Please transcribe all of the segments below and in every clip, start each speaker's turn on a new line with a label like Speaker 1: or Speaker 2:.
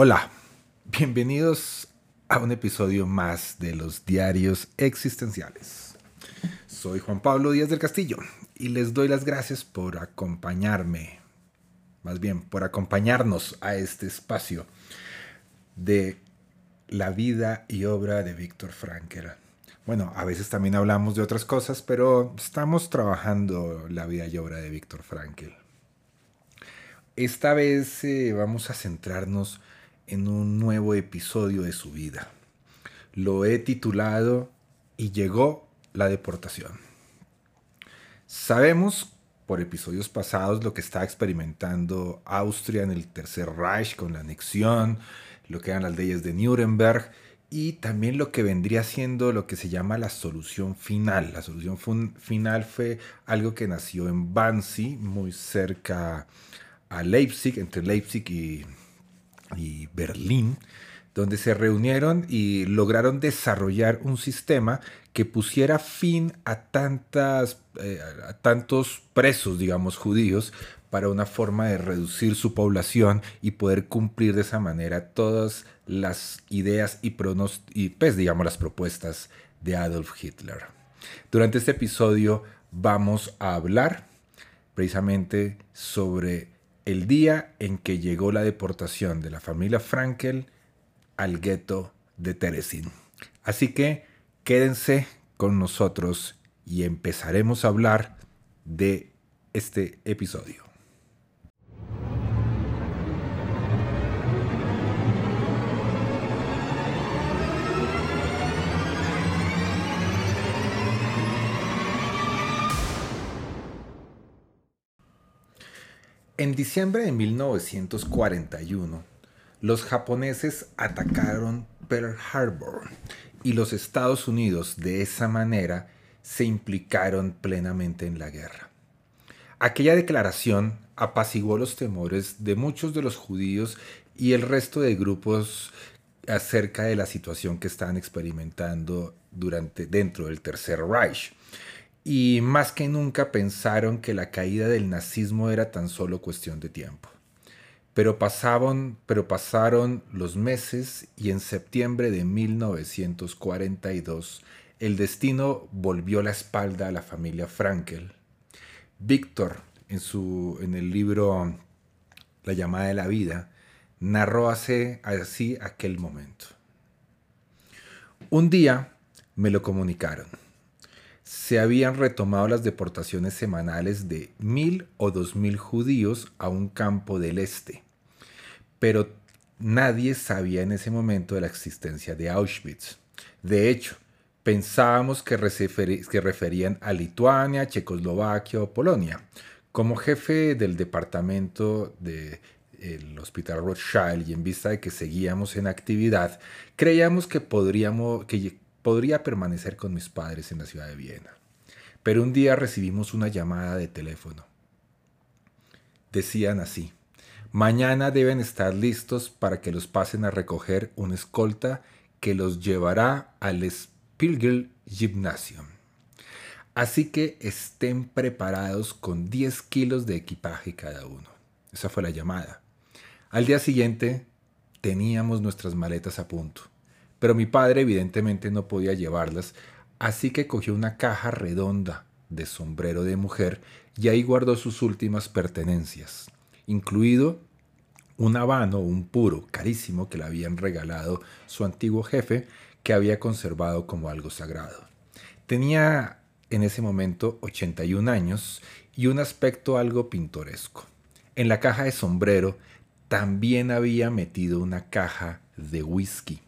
Speaker 1: Hola, bienvenidos a un episodio más de los diarios existenciales. Soy Juan Pablo Díaz del Castillo y les doy las gracias por acompañarme, más bien por acompañarnos a este espacio de la vida y obra de Víctor Frankl. Bueno, a veces también hablamos de otras cosas, pero estamos trabajando la vida y obra de Víctor Frankl. Esta vez eh, vamos a centrarnos en un nuevo episodio de su vida. Lo he titulado Y llegó la deportación. Sabemos por episodios pasados lo que está experimentando Austria en el Tercer Reich con la anexión, lo que eran las leyes de Nuremberg y también lo que vendría siendo lo que se llama la solución final. La solución final fue algo que nació en Wannsee, muy cerca a Leipzig, entre Leipzig y y Berlín, donde se reunieron y lograron desarrollar un sistema que pusiera fin a, tantas, eh, a tantos presos, digamos, judíos, para una forma de reducir su población y poder cumplir de esa manera todas las ideas y, y pues, digamos, las propuestas de Adolf Hitler. Durante este episodio vamos a hablar precisamente sobre el día en que llegó la deportación de la familia Frankel al gueto de Teresin. Así que quédense con nosotros y empezaremos a hablar de este episodio. En diciembre de 1941, los japoneses atacaron Pearl Harbor y los Estados Unidos de esa manera se implicaron plenamente en la guerra. Aquella declaración apaciguó los temores de muchos de los judíos y el resto de grupos acerca de la situación que estaban experimentando durante dentro del Tercer Reich y más que nunca pensaron que la caída del nazismo era tan solo cuestión de tiempo. Pero pasaron, pero pasaron los meses y en septiembre de 1942 el destino volvió la espalda a la familia Frankel. Víctor, en, su, en el libro La llamada de la vida, narró así, así aquel momento. Un día me lo comunicaron se habían retomado las deportaciones semanales de mil o dos mil judíos a un campo del este. Pero nadie sabía en ese momento de la existencia de Auschwitz. De hecho, pensábamos que, que referían a Lituania, Checoslovaquia o Polonia. Como jefe del departamento del Hospital Rothschild y en vista de que seguíamos en actividad, creíamos que podríamos, que podría permanecer con mis padres en la ciudad de Viena. Pero un día recibimos una llamada de teléfono. Decían así, mañana deben estar listos para que los pasen a recoger una escolta que los llevará al Spiegel Gymnasium. Así que estén preparados con 10 kilos de equipaje cada uno. Esa fue la llamada. Al día siguiente teníamos nuestras maletas a punto pero mi padre evidentemente no podía llevarlas, así que cogió una caja redonda de sombrero de mujer y ahí guardó sus últimas pertenencias, incluido un habano, un puro carísimo que le habían regalado su antiguo jefe, que había conservado como algo sagrado. Tenía en ese momento 81 años y un aspecto algo pintoresco. En la caja de sombrero también había metido una caja de whisky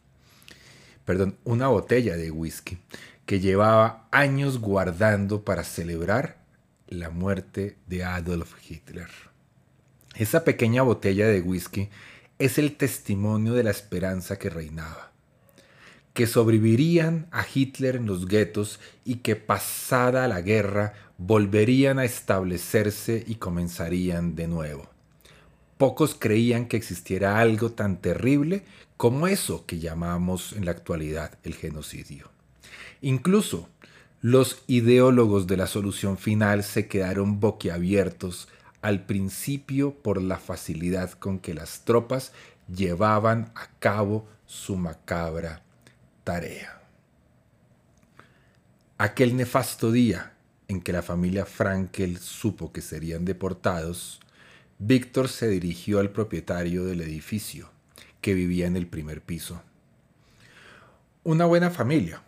Speaker 1: perdón, una botella de whisky que llevaba años guardando para celebrar la muerte de Adolf Hitler. Esa pequeña botella de whisky es el testimonio de la esperanza que reinaba. Que sobrevivirían a Hitler en los guetos y que pasada la guerra volverían a establecerse y comenzarían de nuevo. Pocos creían que existiera algo tan terrible como eso que llamamos en la actualidad el genocidio. Incluso los ideólogos de la solución final se quedaron boquiabiertos al principio por la facilidad con que las tropas llevaban a cabo su macabra tarea. Aquel nefasto día en que la familia Frankel supo que serían deportados, Víctor se dirigió al propietario del edificio, que vivía en el primer piso. Una buena familia.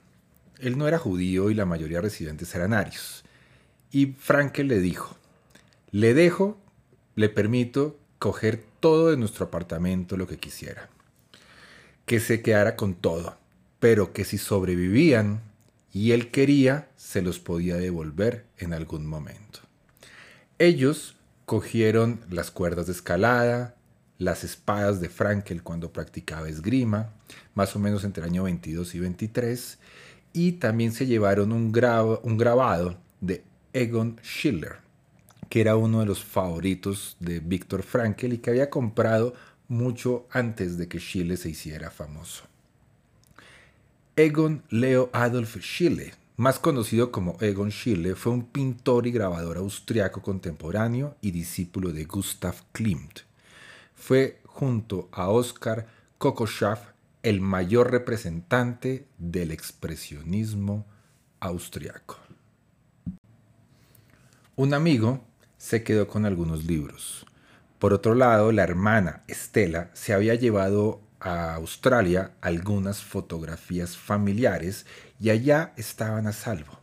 Speaker 1: Él no era judío y la mayoría de residentes eran arios. Y Frankel le dijo, le dejo, le permito coger todo de nuestro apartamento lo que quisiera. Que se quedara con todo, pero que si sobrevivían y él quería, se los podía devolver en algún momento. Ellos cogieron las cuerdas de escalada, las espadas de Frankel cuando practicaba esgrima, más o menos entre el año 22 y 23, y también se llevaron un, un grabado de Egon Schiller, que era uno de los favoritos de Viktor Frankl y que había comprado mucho antes de que Schiele se hiciera famoso. Egon Leo Adolf Schiele, más conocido como Egon Schiele, fue un pintor y grabador austriaco contemporáneo y discípulo de Gustav Klimt. Fue junto a Oskar Kokoschaf el mayor representante del expresionismo austriaco. Un amigo se quedó con algunos libros. Por otro lado, la hermana Estela se había llevado a Australia algunas fotografías familiares y allá estaban a salvo.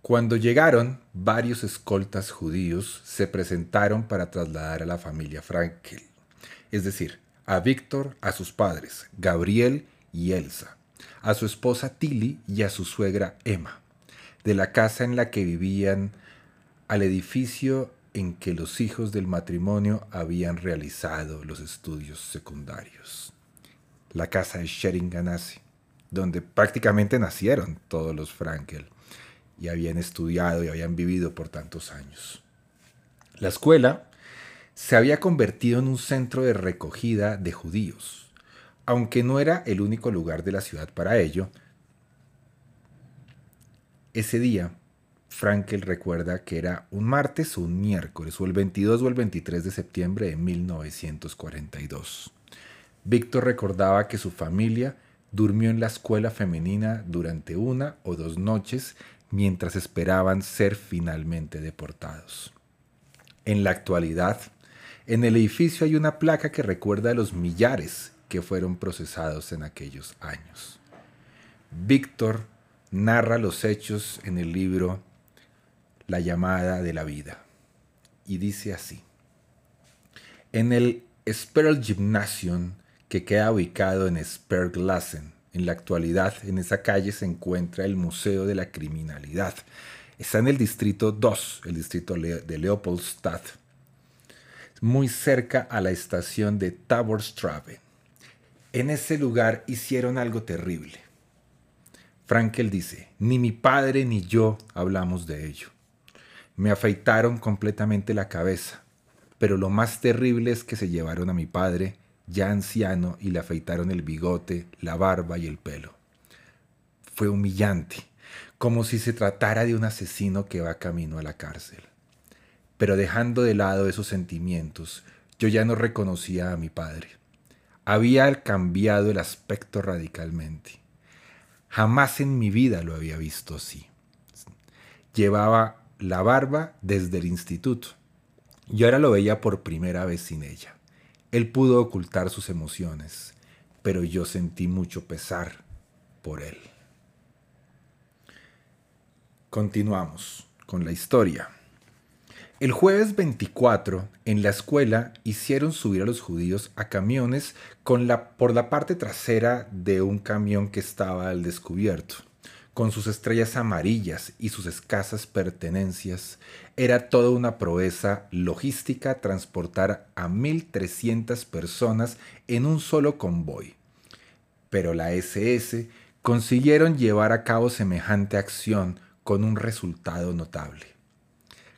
Speaker 1: Cuando llegaron, varios escoltas judíos se presentaron para trasladar a la familia Frankel, es decir, a Víctor, a sus padres, Gabriel y Elsa, a su esposa Tilly y a su suegra Emma, de la casa en la que vivían al edificio en que los hijos del matrimonio habían realizado los estudios secundarios. La casa de Sheringanasi, donde prácticamente nacieron todos los Frankel y habían estudiado y habían vivido por tantos años. La escuela se había convertido en un centro de recogida de judíos, aunque no era el único lugar de la ciudad para ello. Ese día, Frankel recuerda que era un martes o un miércoles, o el 22 o el 23 de septiembre de 1942. Víctor recordaba que su familia durmió en la escuela femenina durante una o dos noches mientras esperaban ser finalmente deportados. En la actualidad, en el edificio hay una placa que recuerda a los millares que fueron procesados en aquellos años. Víctor narra los hechos en el libro la llamada de la vida. Y dice así. En el Sperl Gymnasium, que queda ubicado en Sperglassen, en la actualidad en esa calle se encuentra el Museo de la Criminalidad. Está en el distrito 2, el distrito de Leopoldstadt, muy cerca a la estación de Taborstrabe. En ese lugar hicieron algo terrible. Frankel dice, ni mi padre ni yo hablamos de ello. Me afeitaron completamente la cabeza, pero lo más terrible es que se llevaron a mi padre, ya anciano, y le afeitaron el bigote, la barba y el pelo. Fue humillante, como si se tratara de un asesino que va camino a la cárcel. Pero dejando de lado esos sentimientos, yo ya no reconocía a mi padre. Había cambiado el aspecto radicalmente. Jamás en mi vida lo había visto así. Llevaba la barba desde el instituto. Yo ahora lo veía por primera vez sin ella. Él pudo ocultar sus emociones, pero yo sentí mucho pesar por él. Continuamos con la historia. El jueves 24, en la escuela, hicieron subir a los judíos a camiones por la parte trasera de un camión que estaba al descubierto con sus estrellas amarillas y sus escasas pertenencias, era toda una proeza logística transportar a 1.300 personas en un solo convoy. Pero la SS consiguieron llevar a cabo semejante acción con un resultado notable.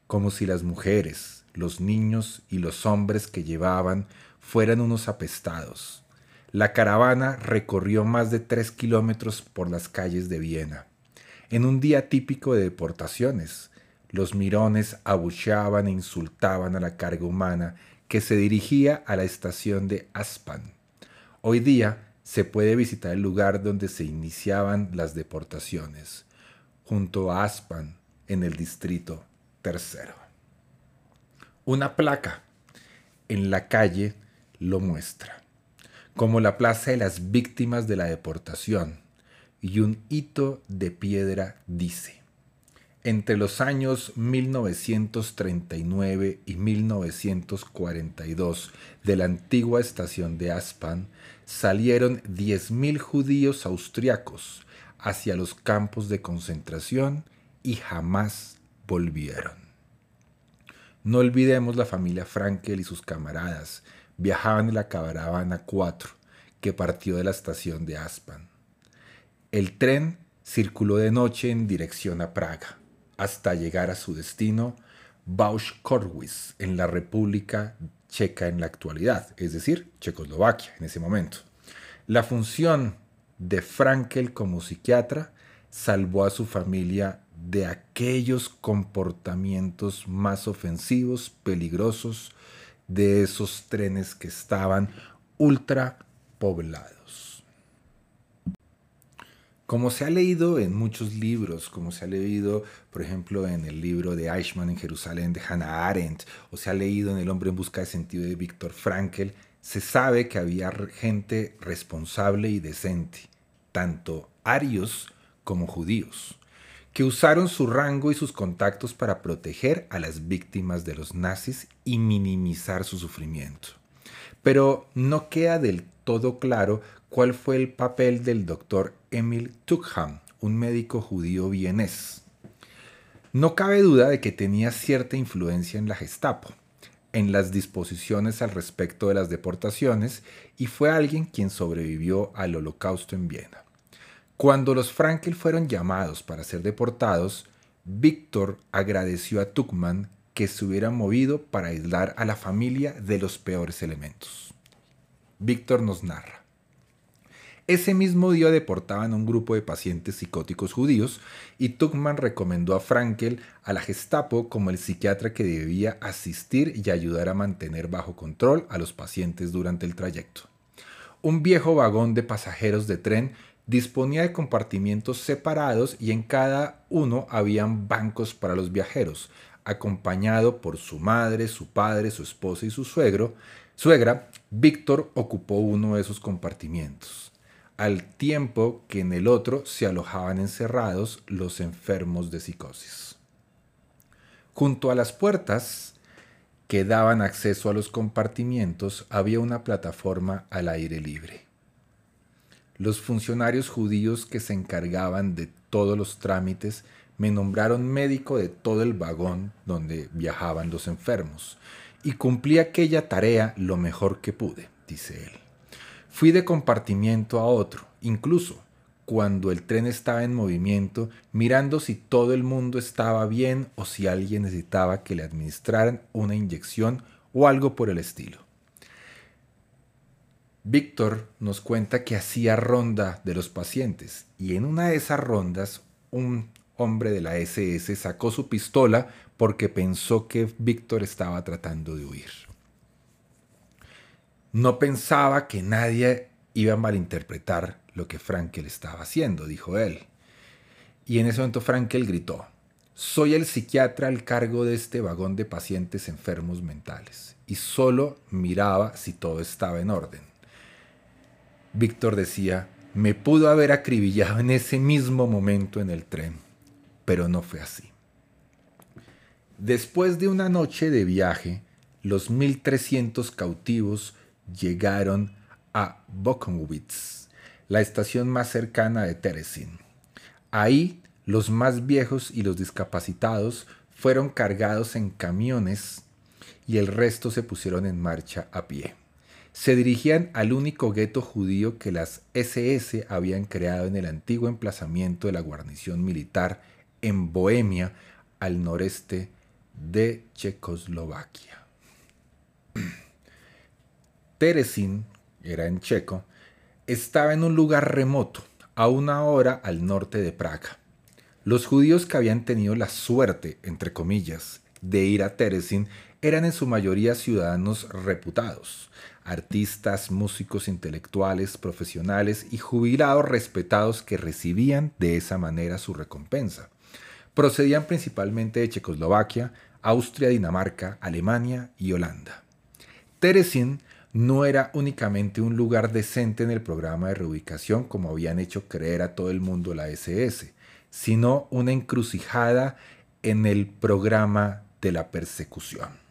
Speaker 1: Como si las mujeres, los niños y los hombres que llevaban fueran unos apestados, la caravana recorrió más de tres kilómetros por las calles de Viena. En un día típico de deportaciones, los mirones abucheaban e insultaban a la carga humana que se dirigía a la estación de Aspan. Hoy día se puede visitar el lugar donde se iniciaban las deportaciones, junto a Aspan, en el distrito tercero. Una placa en la calle lo muestra como la Plaza de las Víctimas de la Deportación, y un hito de piedra dice, entre los años 1939 y 1942 de la antigua estación de Aspan salieron 10.000 judíos austriacos hacia los campos de concentración y jamás volvieron. No olvidemos la familia Frankel y sus camaradas, viajaban en la caravana 4 que partió de la estación de Aspan. El tren circuló de noche en dirección a Praga, hasta llegar a su destino, Bausch-Korwitz, en la República Checa en la actualidad, es decir, Checoslovaquia en ese momento. La función de Frankel como psiquiatra salvó a su familia de aquellos comportamientos más ofensivos, peligrosos, de esos trenes que estaban ultra poblados. Como se ha leído en muchos libros, como se ha leído, por ejemplo, en el libro de Eichmann en Jerusalén de Hannah Arendt, o se ha leído en El hombre en busca de sentido de Víctor Frankl, se sabe que había gente responsable y decente, tanto arios como judíos, que usaron su rango y sus contactos para proteger a las víctimas de los nazis y minimizar su sufrimiento. Pero no queda del todo claro cuál fue el papel del doctor Emil Tucham, un médico judío vienés. No cabe duda de que tenía cierta influencia en la Gestapo, en las disposiciones al respecto de las deportaciones, y fue alguien quien sobrevivió al holocausto en Viena. Cuando los Frankel fueron llamados para ser deportados, Víctor agradeció a Tuckman que se hubiera movido para aislar a la familia de los peores elementos. Víctor nos narra. Ese mismo día deportaban a un grupo de pacientes psicóticos judíos y Tuckman recomendó a Frankel a la Gestapo como el psiquiatra que debía asistir y ayudar a mantener bajo control a los pacientes durante el trayecto. Un viejo vagón de pasajeros de tren disponía de compartimientos separados y en cada uno habían bancos para los viajeros, acompañado por su madre, su padre, su esposa y su suegro. Suegra, Víctor ocupó uno de esos compartimientos, al tiempo que en el otro se alojaban encerrados los enfermos de psicosis. Junto a las puertas que daban acceso a los compartimientos había una plataforma al aire libre los funcionarios judíos que se encargaban de todos los trámites me nombraron médico de todo el vagón donde viajaban los enfermos y cumplí aquella tarea lo mejor que pude, dice él. Fui de compartimiento a otro, incluso cuando el tren estaba en movimiento, mirando si todo el mundo estaba bien o si alguien necesitaba que le administraran una inyección o algo por el estilo. Víctor nos cuenta que hacía ronda de los pacientes y en una de esas rondas un hombre de la SS sacó su pistola porque pensó que Víctor estaba tratando de huir. No pensaba que nadie iba a malinterpretar lo que Frankel estaba haciendo, dijo él. Y en ese momento Frankel gritó, soy el psiquiatra al cargo de este vagón de pacientes enfermos mentales y solo miraba si todo estaba en orden. Víctor decía, me pudo haber acribillado en ese mismo momento en el tren, pero no fue así. Después de una noche de viaje, los 1.300 cautivos llegaron a Bokonwitz, la estación más cercana de Teresin. Ahí los más viejos y los discapacitados fueron cargados en camiones y el resto se pusieron en marcha a pie. Se dirigían al único gueto judío que las SS habían creado en el antiguo emplazamiento de la guarnición militar en Bohemia, al noreste de Checoslovaquia. Teresin, era en checo, estaba en un lugar remoto, a una hora al norte de Praga. Los judíos que habían tenido la suerte, entre comillas, de ir a Teresin eran en su mayoría ciudadanos reputados, artistas, músicos intelectuales, profesionales y jubilados respetados que recibían de esa manera su recompensa. Procedían principalmente de Checoslovaquia, Austria, Dinamarca, Alemania y Holanda. Teresin no era únicamente un lugar decente en el programa de reubicación como habían hecho creer a todo el mundo la SS, sino una encrucijada en el programa de la persecución.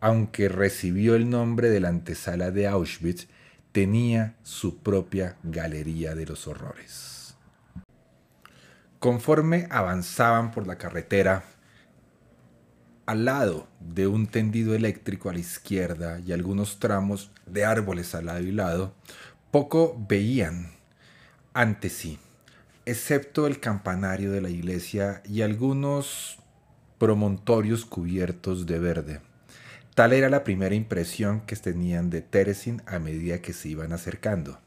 Speaker 1: Aunque recibió el nombre de la antesala de Auschwitz, tenía su propia galería de los horrores. Conforme avanzaban por la carretera, al lado de un tendido eléctrico a la izquierda y algunos tramos de árboles al lado y lado, poco veían ante sí, excepto el campanario de la iglesia y algunos promontorios cubiertos de verde. Tal era la primera impresión que tenían de Teresin a medida que se iban acercando.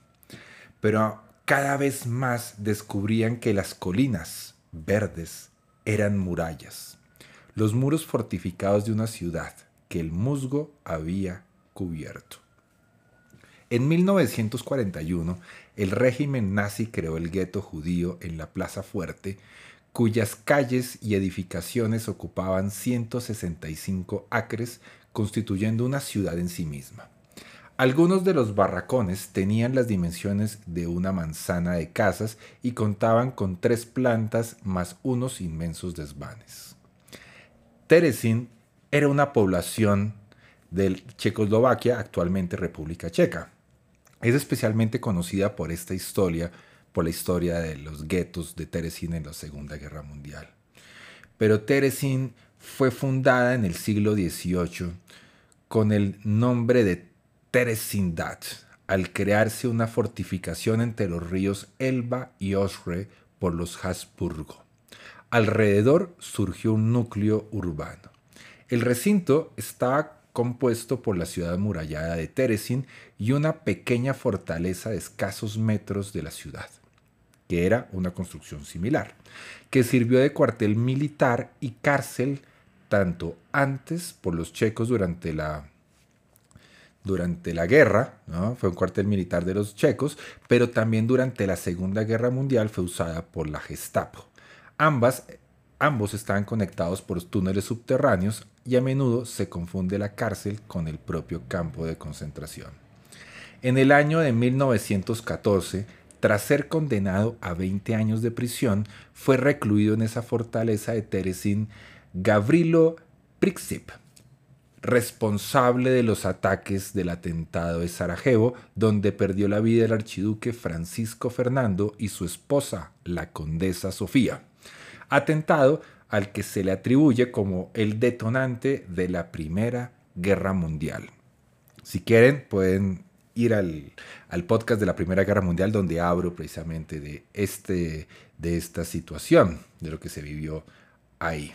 Speaker 1: Pero cada vez más descubrían que las colinas verdes eran murallas los muros fortificados de una ciudad que el musgo había cubierto. En 1941, el régimen nazi creó el gueto judío en la Plaza Fuerte, cuyas calles y edificaciones ocupaban 165 acres, constituyendo una ciudad en sí misma. Algunos de los barracones tenían las dimensiones de una manzana de casas y contaban con tres plantas más unos inmensos desvanes. Teresin era una población de Checoslovaquia, actualmente República Checa. Es especialmente conocida por esta historia, por la historia de los guetos de Teresin en la Segunda Guerra Mundial. Pero Teresin fue fundada en el siglo XVIII con el nombre de Teresindat, al crearse una fortificación entre los ríos Elba y Osre por los Habsburgo. Alrededor surgió un núcleo urbano. El recinto estaba compuesto por la ciudad amurallada de Teresin y una pequeña fortaleza de escasos metros de la ciudad, que era una construcción similar, que sirvió de cuartel militar y cárcel tanto antes por los checos durante la durante la guerra, fue un cuartel militar de los checos, pero también durante la Segunda Guerra Mundial fue usada por la Gestapo. Ambas, ambos estaban conectados por túneles subterráneos y a menudo se confunde la cárcel con el propio campo de concentración. En el año de 1914, tras ser condenado a 20 años de prisión, fue recluido en esa fortaleza de Teresin Gavrilo Prixip, responsable de los ataques del atentado de Sarajevo, donde perdió la vida el archiduque Francisco Fernando y su esposa, la condesa Sofía atentado al que se le atribuye como el detonante de la Primera Guerra Mundial. Si quieren, pueden ir al, podcast de la Primera Guerra Mundial donde abro precisamente de, este, de esta situación, de lo que se vivió ahí.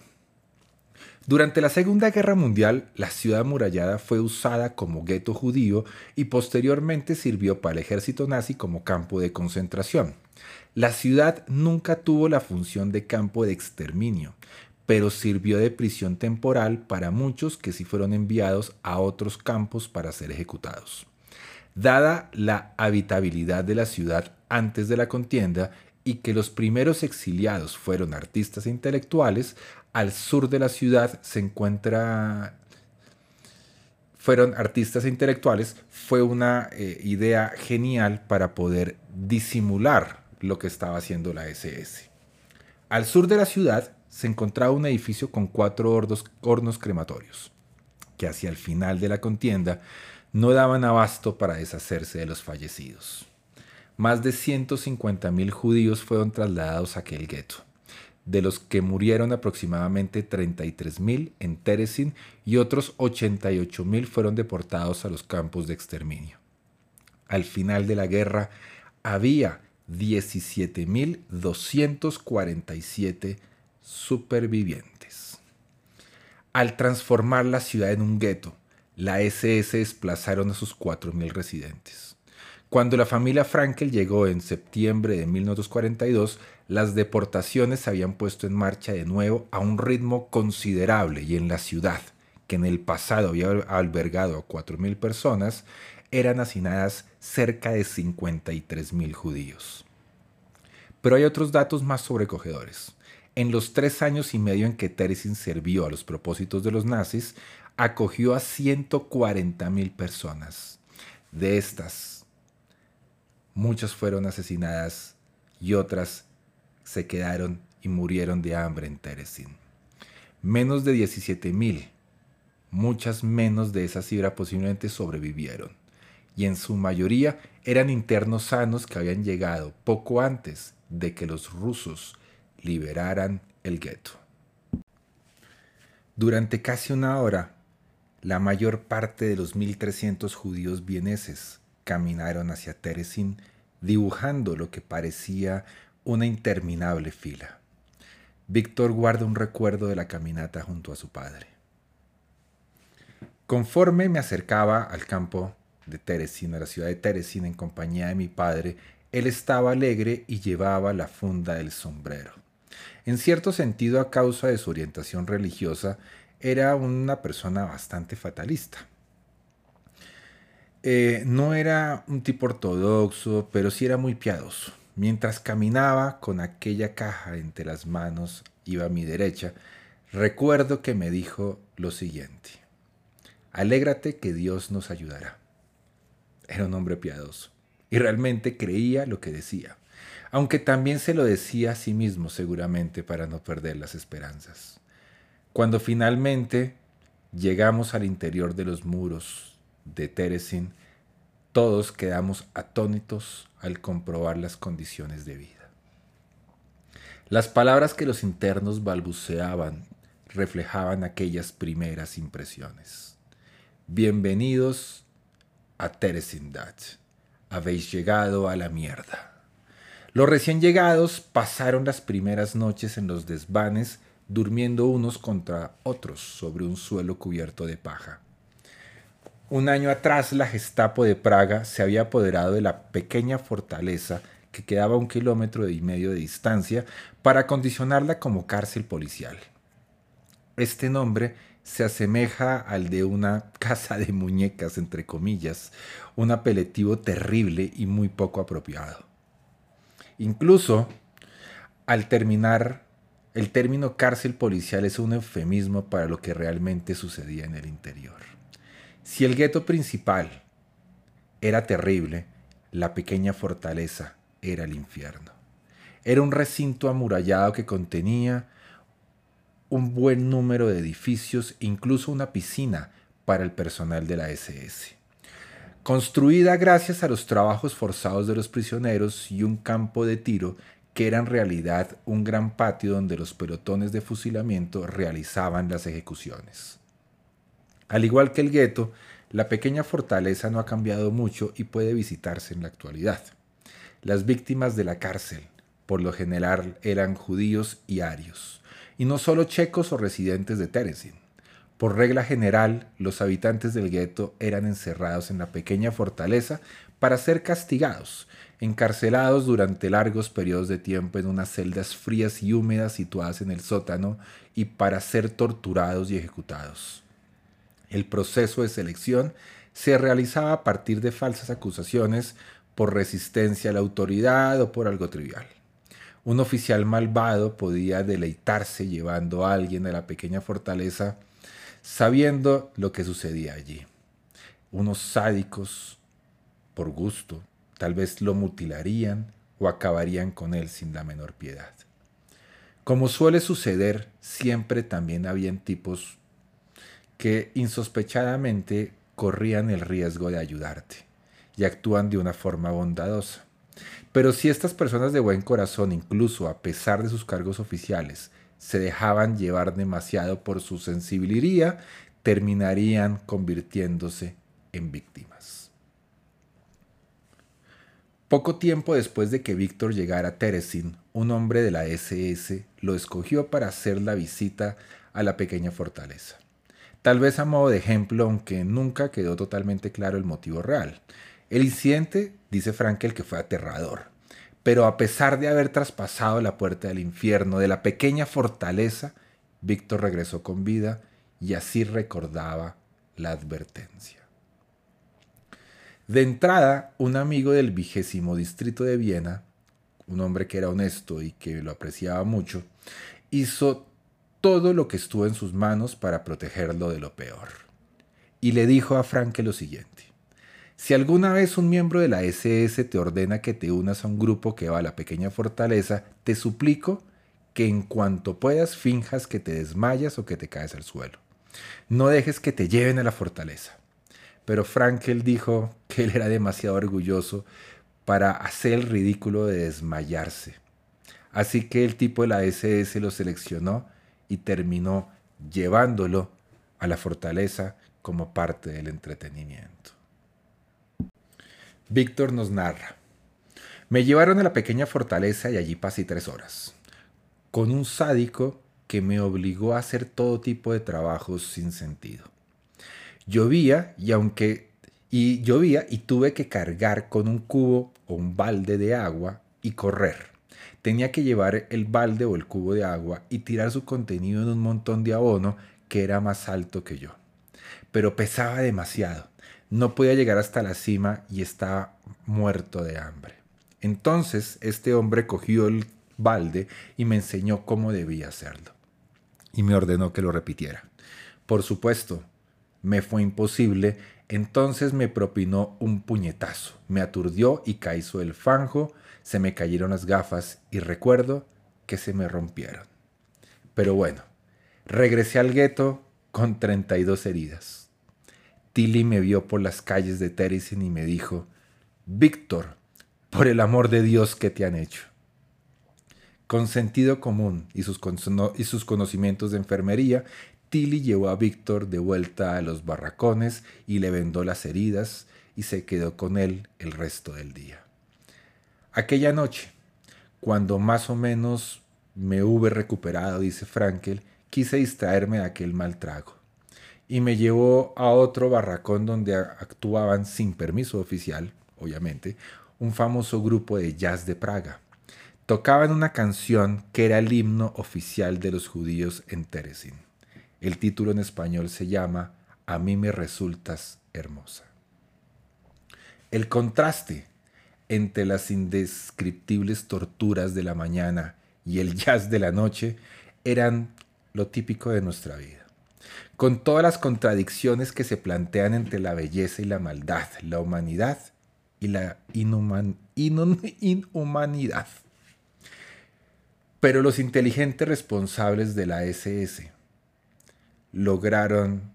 Speaker 1: Durante la Segunda Guerra Mundial, la ciudad amurallada fue usada como gueto judío y posteriormente sirvió para el ejército nazi como campo de concentración. La ciudad nunca tuvo la función de campo de exterminio, pero sirvió de prisión temporal para muchos que sí fueron enviados a otros campos para ser ejecutados. Dada la habitabilidad de la ciudad antes de la contienda y que los primeros exiliados fueron artistas e intelectuales, al sur de la ciudad se encuentra fueron artistas e intelectuales, fue una eh, idea genial para poder disimular lo que estaba haciendo la SS. Al sur de la ciudad se encontraba un edificio con cuatro hornos crematorios, que hacia el final de la contienda no daban abasto para deshacerse de los fallecidos. más de 150.000 judíos fueron trasladados a aquel gueto, de los que murieron aproximadamente 33.000 en Terezin y otros 88.000 fueron deportados a los campos de exterminio. Al final de la guerra había 17.247 supervivientes. Al transformar la ciudad en un gueto, la SS desplazaron a sus 4.000 residentes. Cuando la familia Frankel llegó en septiembre de 1942, las deportaciones se habían puesto en marcha de nuevo a un ritmo considerable y en la ciudad, que en el pasado había albergado a 4.000 personas, eran hacinadas cerca de 53.000 judíos. Pero hay otros datos más sobrecogedores. En los tres años y medio en que Terezin sirvió a los propósitos de los nazis, acogió a 140.000 personas. De estas, muchas fueron asesinadas y otras se quedaron y murieron de hambre en Terezin. Menos de 17.000, muchas menos de esa cifra posiblemente sobrevivieron y en su mayoría eran internos sanos que habían llegado poco antes de que los rusos liberaran el gueto. Durante casi una hora, la mayor parte de los 1.300 judíos vieneses caminaron hacia Terezin dibujando lo que parecía una interminable fila. Víctor guarda un recuerdo de la caminata junto a su padre. Conforme me acercaba al campo de Teresina, la ciudad de Teresina, en compañía de mi padre, él estaba alegre y llevaba la funda del sombrero. En cierto sentido, a causa de su orientación religiosa, era una persona bastante fatalista. Eh, no era un tipo ortodoxo, pero sí era muy piadoso. Mientras caminaba con aquella caja entre las manos, iba a mi derecha, recuerdo que me dijo lo siguiente. Alégrate que Dios nos ayudará. Era un hombre piadoso y realmente creía lo que decía, aunque también se lo decía a sí mismo seguramente para no perder las esperanzas. Cuando finalmente llegamos al interior de los muros de Teresin, todos quedamos atónitos al comprobar las condiciones de vida. Las palabras que los internos balbuceaban reflejaban aquellas primeras impresiones. Bienvenidos a Teresindad. Habéis llegado a la mierda. Los recién llegados pasaron las primeras noches en los desvanes, durmiendo unos contra otros sobre un suelo cubierto de paja. Un año atrás la Gestapo de Praga se había apoderado de la pequeña fortaleza que quedaba a un kilómetro y medio de distancia para acondicionarla como cárcel policial. Este nombre se asemeja al de una casa de muñecas, entre comillas, un apelativo terrible y muy poco apropiado. Incluso, al terminar, el término cárcel policial es un eufemismo para lo que realmente sucedía en el interior. Si el gueto principal era terrible, la pequeña fortaleza era el infierno. Era un recinto amurallado que contenía un buen número de edificios, incluso una piscina para el personal de la SS. Construida gracias a los trabajos forzados de los prisioneros y un campo de tiro que era en realidad un gran patio donde los pelotones de fusilamiento realizaban las ejecuciones. Al igual que el gueto, la pequeña fortaleza no ha cambiado mucho y puede visitarse en la actualidad. Las víctimas de la cárcel, por lo general, eran judíos y arios y no solo checos o residentes de Terezin. Por regla general, los habitantes del gueto eran encerrados en la pequeña fortaleza para ser castigados, encarcelados durante largos periodos de tiempo en unas celdas frías y húmedas situadas en el sótano y para ser torturados y ejecutados. El proceso de selección se realizaba a partir de falsas acusaciones por resistencia a la autoridad o por algo trivial. Un oficial malvado podía deleitarse llevando a alguien a la pequeña fortaleza sabiendo lo que sucedía allí. Unos sádicos, por gusto, tal vez lo mutilarían o acabarían con él sin la menor piedad. Como suele suceder, siempre también habían tipos que insospechadamente corrían el riesgo de ayudarte y actúan de una forma bondadosa Pero si estas personas de buen corazón, incluso a pesar de sus cargos oficiales, se dejaban llevar demasiado por su sensibilidad, terminarían convirtiéndose en víctimas. Poco tiempo después de que Víctor llegara a Teresin, un hombre de la SS lo escogió para hacer la visita a la pequeña fortaleza. Tal vez a modo de ejemplo, aunque nunca quedó totalmente claro el motivo real. El incidente, dice Frankel, que fue aterrador. Pero a pesar de haber traspasado la puerta del infierno de la pequeña fortaleza, Víctor regresó con vida y así recordaba la advertencia. De entrada, un amigo del vigésimo distrito de Viena, un hombre que era honesto y que lo apreciaba mucho, hizo todo lo que estuvo en sus manos para protegerlo de lo peor. Y le dijo a Franke lo siguiente. Si alguna vez un miembro de la SS te ordena que te unas a un grupo que va a la pequeña fortaleza, te suplico que en cuanto puedas finjas que te desmayas o que te caes al suelo. No dejes que te lleven a la fortaleza. Pero Frankel dijo que él era demasiado orgulloso para hacer el ridículo de desmayarse. Así que el tipo de la SS lo seleccionó y terminó llevándolo a la fortaleza como parte del entretenimiento. Víctor nos narra. Me llevaron a la pequeña fortaleza y allí pasé tres horas, con un sádico que me obligó a hacer todo tipo de trabajos sin sentido. Llovía y aunque y llovía y tuve que cargar con un cubo o un balde de agua y correr tenía que llevar el balde o el cubo de agua y tirar su contenido en un montón de abono que era más alto que yo. Pero pesaba demasiado. No podía llegar hasta la cima y estaba muerto de hambre. Entonces este hombre cogió el balde y me enseñó cómo debía hacerlo. Y me ordenó que lo repitiera. Por supuesto, me fue imposible, entonces me propinó un puñetazo, me aturdió y caí sobre el fanjo, se me cayeron las gafas y recuerdo que se me rompieron. Pero bueno, regresé al gueto con 32 heridas. Tilly me vio por las calles de Teresen y me dijo, Víctor, por el amor de Dios que te han hecho. Con sentido común y sus, y sus conocimientos de enfermería, Tilly llevó a Víctor de vuelta a los barracones y le vendó las heridas y se quedó con él el resto del día. Aquella noche, cuando más o menos me hube recuperado, dice Frankel, quise distraerme de aquel mal trago. Y me llevó a otro barracón donde actuaban sin permiso oficial, obviamente, un famoso grupo de jazz de Praga. Tocaban una canción que era el himno oficial de los judíos en Teresin. El título en español se llama A mí me resultas hermosa. El contraste entre las indescriptibles torturas de la mañana y el jazz de la noche eran lo típico de nuestra vida. Con todas las contradicciones que se plantean entre la belleza y la maldad, la humanidad y la inhumanidad. Pero los inteligentes responsables de la SS lograron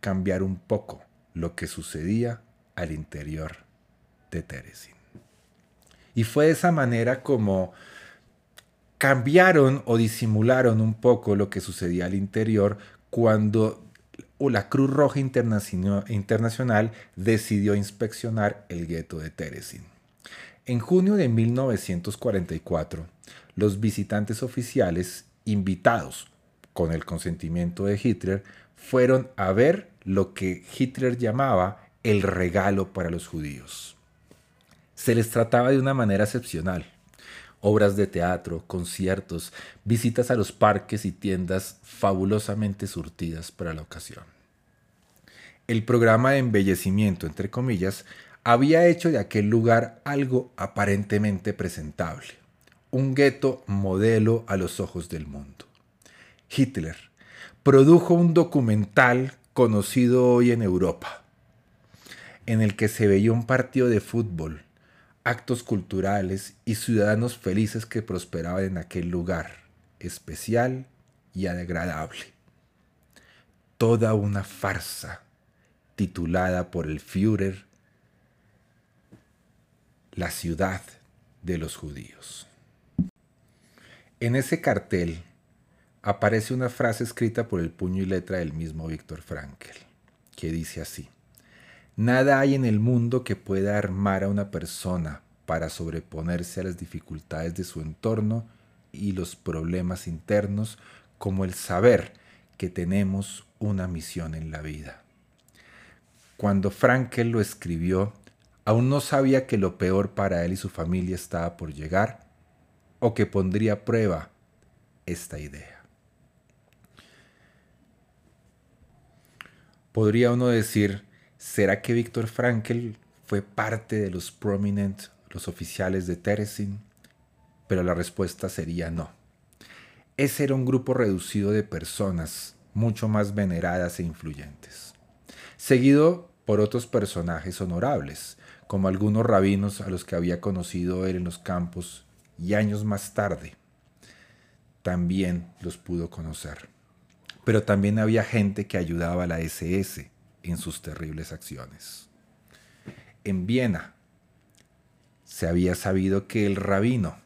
Speaker 1: cambiar un poco lo que sucedía al interior de Teresin. Y fue de esa manera como cambiaron o disimularon un poco lo que sucedía al interior cuando la Cruz Roja Internacional decidió inspeccionar el gueto de Teresin. En junio de 1944, los visitantes oficiales invitados con el consentimiento de Hitler fueron a ver lo que Hitler llamaba el regalo para los judíos. Se les trataba de una manera excepcional. Obras de teatro, conciertos, visitas a los parques y tiendas fabulosamente surtidas para la ocasión. El programa de embellecimiento, entre comillas, había hecho de aquel lugar algo aparentemente presentable, un gueto modelo a los ojos del mundo. Hitler produjo un documental conocido hoy en Europa, en el que se veía un partido de fútbol actos culturales y ciudadanos felices que prosperaban en aquel lugar especial y agradable. Toda una farsa titulada por el Führer La ciudad de los judíos. En ese cartel aparece una frase escrita por el puño y letra del mismo Víctor Frankel, que dice así, Nada hay en el mundo que pueda armar a una persona para sobreponerse a las dificultades de su entorno y los problemas internos como el saber que tenemos una misión en la vida. Cuando Frankel lo escribió, aún no sabía que lo peor para él y su familia estaba por llegar o que pondría a prueba esta idea. Podría uno decir, ¿será que Víctor Frankel fue parte de los prominent, los oficiales de Teresin? Pero la respuesta sería no. Ese era un grupo reducido de personas mucho más veneradas e influyentes, seguido por otros personajes honorables, como algunos rabinos a los que había conocido él en los campos y años más tarde también los pudo conocer. Pero también había gente que ayudaba a la SS en sus terribles acciones. En Viena se había sabido que el rabino,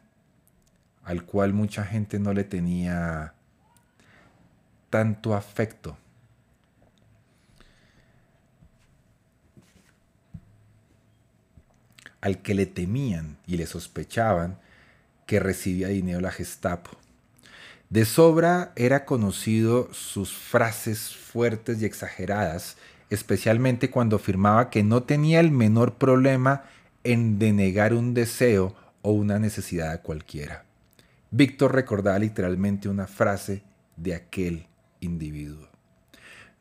Speaker 1: al cual mucha gente no le tenía tanto afecto, al que le temían y le sospechaban que recibía dinero la Gestapo. De sobra era conocido sus frases fuertes y exageradas, especialmente cuando afirmaba que no tenía el menor problema en denegar un deseo o una necesidad a cualquiera. Víctor recordaba literalmente una frase de aquel individuo.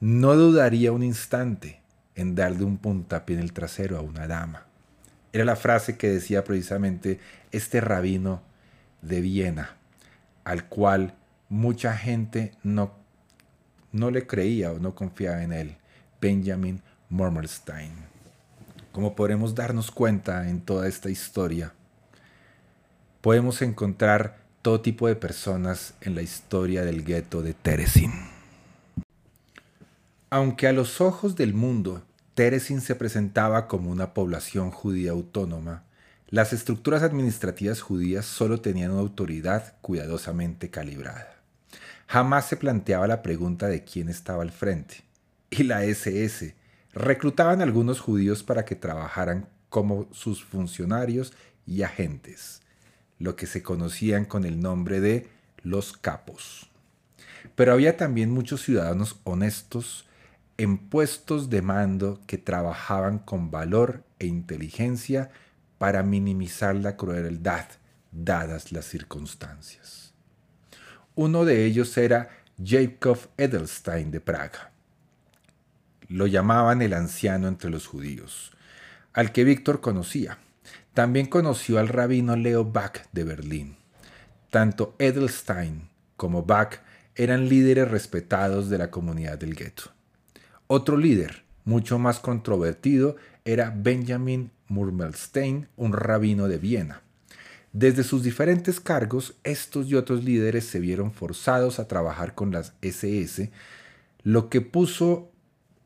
Speaker 1: No dudaría un instante en darle un puntapié en el trasero a una dama. Era la frase que decía precisamente este rabino de Viena, al cual mucha gente no, no le creía o no confiaba en él, Benjamin Mormelstein. Como podremos darnos cuenta en toda esta historia, podemos encontrar todo tipo de personas en la historia del gueto de Teresin. Aunque a los ojos del mundo Teresin se presentaba como una población judía autónoma, las estructuras administrativas judías solo tenían una autoridad cuidadosamente calibrada. Jamás se planteaba la pregunta de quién estaba al frente. Y la SS reclutaban algunos judíos para que trabajaran como sus funcionarios y agentes, lo que se conocían con el nombre de los capos. Pero había también muchos ciudadanos honestos en puestos de mando que trabajaban con valor e inteligencia para minimizar la crueldad dadas las circunstancias. Uno de ellos era Jacob Edelstein de Praga. Lo llamaban el anciano entre los judíos, al que Víctor conocía. También conoció al rabino Leo Bach de Berlín. Tanto Edelstein como Bach eran líderes respetados de la comunidad del gueto. Otro líder, mucho más controvertido, era Benjamin Murmelstein, un rabino de Viena. Desde sus diferentes cargos, estos y otros líderes se vieron forzados a trabajar con las SS, lo que puso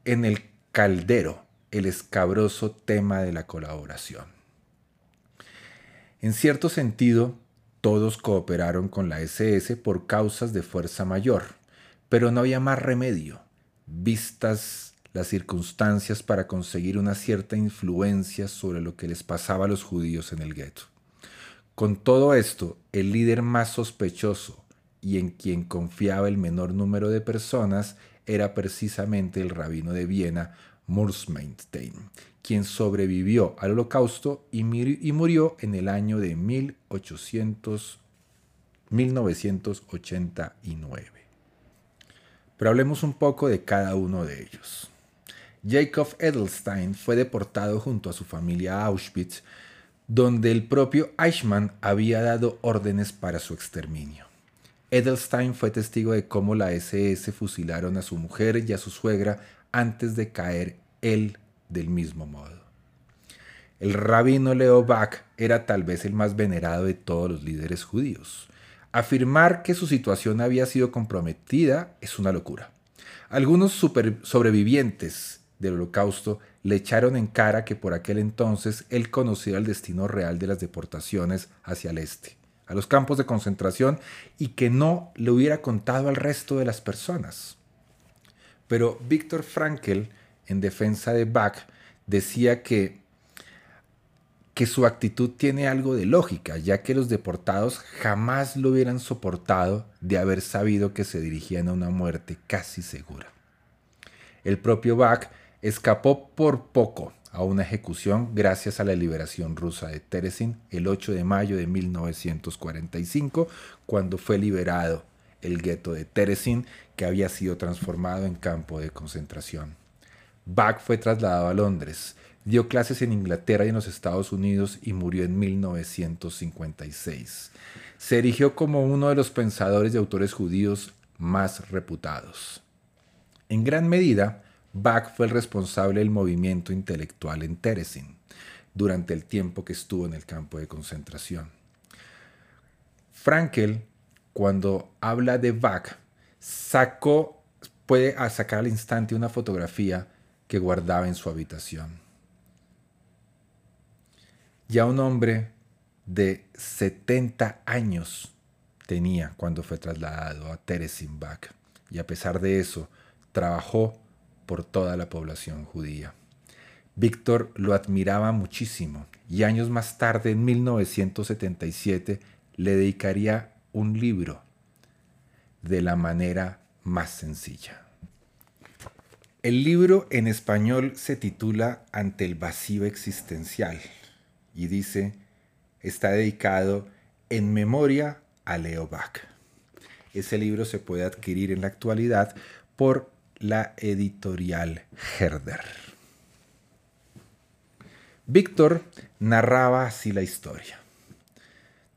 Speaker 1: en el caldero el escabroso tema de la colaboración. En cierto sentido, todos cooperaron con la SS por causas de fuerza mayor, pero no había más remedio, vistas las circunstancias para conseguir una cierta influencia sobre lo que les pasaba a los judíos en el gueto. Con todo esto, el líder más sospechoso y en quien confiaba el menor número de personas era precisamente el rabino de Viena, Mursmeinstein, quien sobrevivió al holocausto y, murió en el año de 1800, 1989. Pero hablemos un poco de cada uno de ellos. Jacob Edelstein fue deportado junto a su familia a Auschwitz, donde el propio Eichmann había dado órdenes para su exterminio. Edelstein fue testigo de cómo la SS fusilaron a su mujer y a su suegra antes de caer él del mismo modo. El rabino Leo Bach era tal vez el más venerado de todos los líderes judíos. Afirmar que su situación había sido comprometida es una locura. Algunos sobrevivientes del holocausto le echaron en cara que por aquel entonces él conocía el destino real de las deportaciones hacia el este, a los campos de concentración, y que no le hubiera contado al resto de las personas. Pero Víctor Frankel, en defensa de Bach, decía que, que su actitud tiene algo de lógica, ya que los deportados jamás lo hubieran soportado de haber sabido que se dirigían a una muerte casi segura. El propio Bach escapó por poco a una ejecución gracias a la liberación rusa de Terezin el 8 de mayo de 1945, cuando fue liberado el gueto de Terezin, que había sido transformado en campo de concentración. Bach fue trasladado a Londres, dio clases en Inglaterra y en los Estados Unidos y murió en 1956. Se erigió como uno de los pensadores y autores judíos más reputados. En gran medida, Bach fue el responsable del movimiento intelectual en Terezin durante el tiempo que estuvo en el campo de concentración. Frankel, cuando habla de Bach, sacó, puede sacar al instante una fotografía que guardaba en su habitación. Ya un hombre de 70 años tenía cuando fue trasladado a Terezin Bach y a pesar de eso trabajó por toda la población judía. Víctor lo admiraba muchísimo y años más tarde, en 1977, le dedicaría un libro de la manera más sencilla. El libro en español se titula Ante el vacío existencial y dice, está dedicado en memoria a Leo Bach. Ese libro se puede adquirir en la actualidad por la editorial Herder. Víctor narraba así la historia.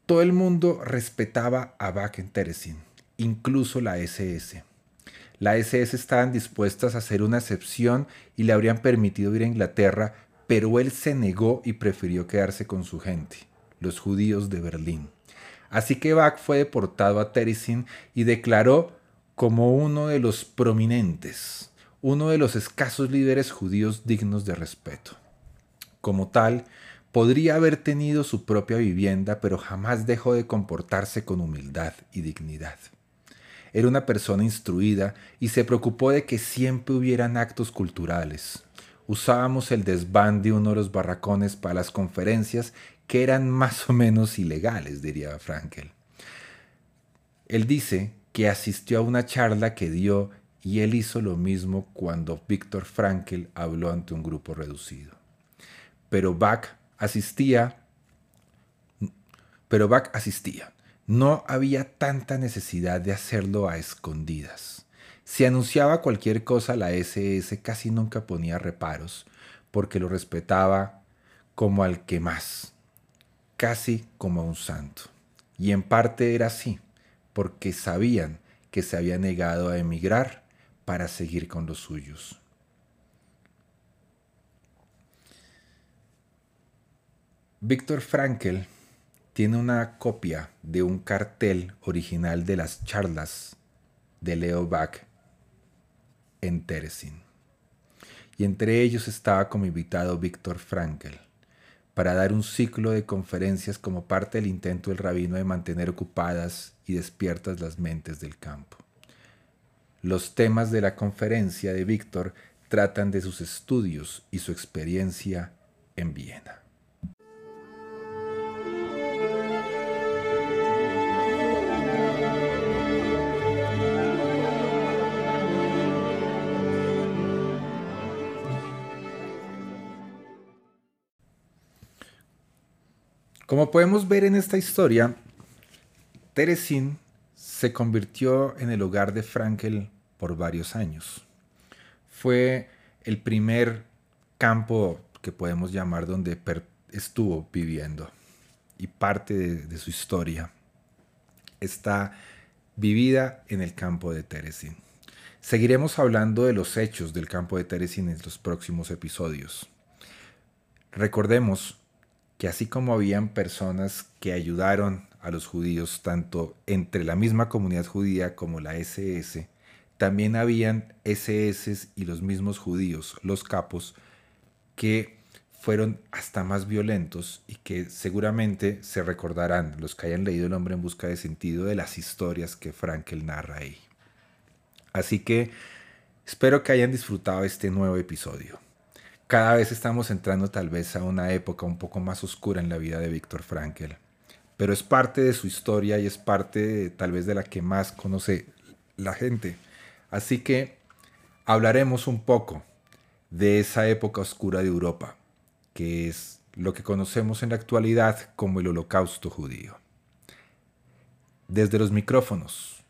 Speaker 1: Todo el mundo respetaba a Bach en Terezin, incluso la SS. La SS estaban dispuestas a hacer una excepción y le habrían permitido ir a Inglaterra, pero él se negó y prefirió quedarse con su gente, los judíos de Berlín. Así que Bach fue deportado a Terezin y declaró como uno de los prominentes, uno de los escasos líderes judíos dignos de respeto. Como tal, podría haber tenido su propia vivienda, pero jamás dejó de comportarse con humildad y dignidad. Era una persona instruida y se preocupó de que siempre hubieran actos culturales. Usábamos el desván de uno de los barracones para las conferencias que eran más o menos ilegales, diría Frankel. Él dice que asistió a una charla que dio y él hizo lo mismo cuando Víctor Frankl habló ante un grupo reducido. Pero Bach asistía, pero Bach asistía. No había tanta necesidad de hacerlo a escondidas. Si anunciaba cualquier cosa, la SS casi nunca ponía reparos, porque lo respetaba como al que más, casi como a un santo. Y en parte era así porque sabían que se había negado a emigrar para seguir con los suyos. Víctor Frankel tiene una copia de un cartel original de las charlas de Leo Bach en Terezin. Y entre ellos estaba como invitado Víctor Frankel para dar un ciclo de conferencias como parte del intento del rabino de mantener ocupadas y despiertas las mentes del campo. Los temas de la conferencia de Víctor tratan de sus estudios y su experiencia en Viena. Como podemos ver en esta historia, Terezin se convirtió en el hogar de Frankel por varios años. Fue el primer campo que podemos llamar donde estuvo viviendo y parte de, su historia está vivida en el campo de Terezin. Seguiremos hablando de los hechos del campo de Terezin en los próximos episodios. Recordemos que así como habían personas que ayudaron a los judíos, tanto entre la misma comunidad judía como la SS, también habían SS y los mismos judíos, los capos, que fueron hasta más violentos y que seguramente se recordarán los que hayan leído El hombre en busca de sentido de las historias que Frankel narra ahí. Así que espero que hayan disfrutado este nuevo episodio. Cada vez estamos entrando tal vez a una época un poco más oscura en la vida de Víctor Frankel, pero es parte de su historia y es parte tal vez de la que más conoce la gente. Así que hablaremos un poco de esa época oscura de Europa, que es lo que conocemos en la actualidad como el holocausto judío. Desde los micrófonos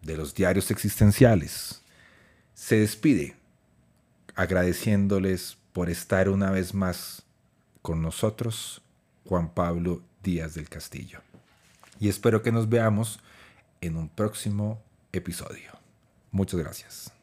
Speaker 1: de los diarios existenciales, se despide agradeciéndoles por estar una vez más con nosotros, Juan Pablo Díaz del Castillo. Y espero que nos veamos en un próximo episodio. Muchas gracias.